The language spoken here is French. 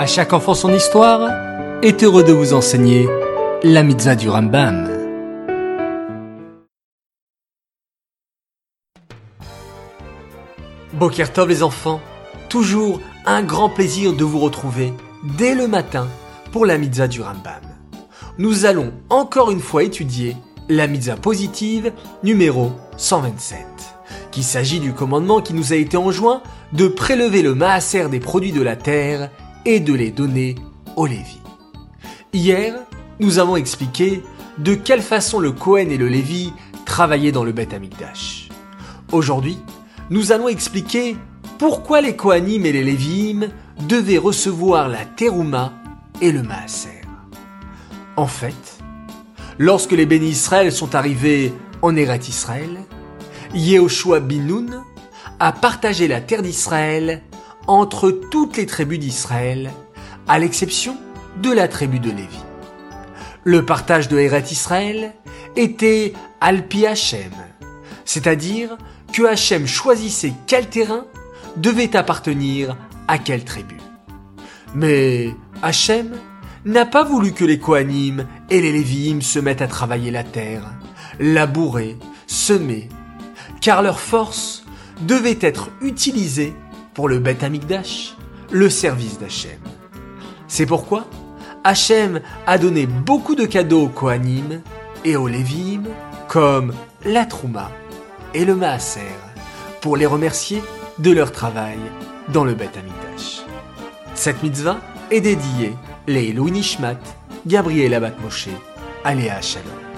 À chaque enfant son histoire est heureux de vous enseigner la mitzvah du Rambam. Bokertov les enfants, toujours un grand plaisir de vous retrouver dès le matin pour la mitzvah du Rambam. Nous allons encore une fois étudier la mitzvah positive numéro 127, qui s'agit du commandement qui nous a été enjoint de prélever le maaser des produits de la terre et de les donner aux Lévis. Hier, nous avons expliqué de quelle façon le Kohen et le Lévi travaillaient dans le Beth Amikdash. Aujourd'hui, nous allons expliquer pourquoi les Kohanim et les Léviim devaient recevoir la terouma et le maaser. En fait, lorsque les bénis Israël sont arrivés en Eret Israël, Yehoshua Binoun a partagé la terre d'Israël entre toutes les tribus d'Israël, à l'exception de la tribu de Lévi. Le partage de Eret Israël était Alpi Hachem, c'est-à-dire que Hachem choisissait quel terrain devait appartenir à quelle tribu. Mais Hachem n'a pas voulu que les Kohanim et les Léviim se mettent à travailler la terre, labourer, semer, car leur force devait être utilisée pour le Beth Amikdash, le service d'Hachem. C'est pourquoi Hachem a donné beaucoup de cadeaux aux Kohanim et aux Lévim, comme la Trouma et le Maaser, pour les remercier de leur travail dans le Beth Amikdash. Cette mitzvah est dédiée les Nishmat, Gabriel Abat Moshe, Aléa Shalom.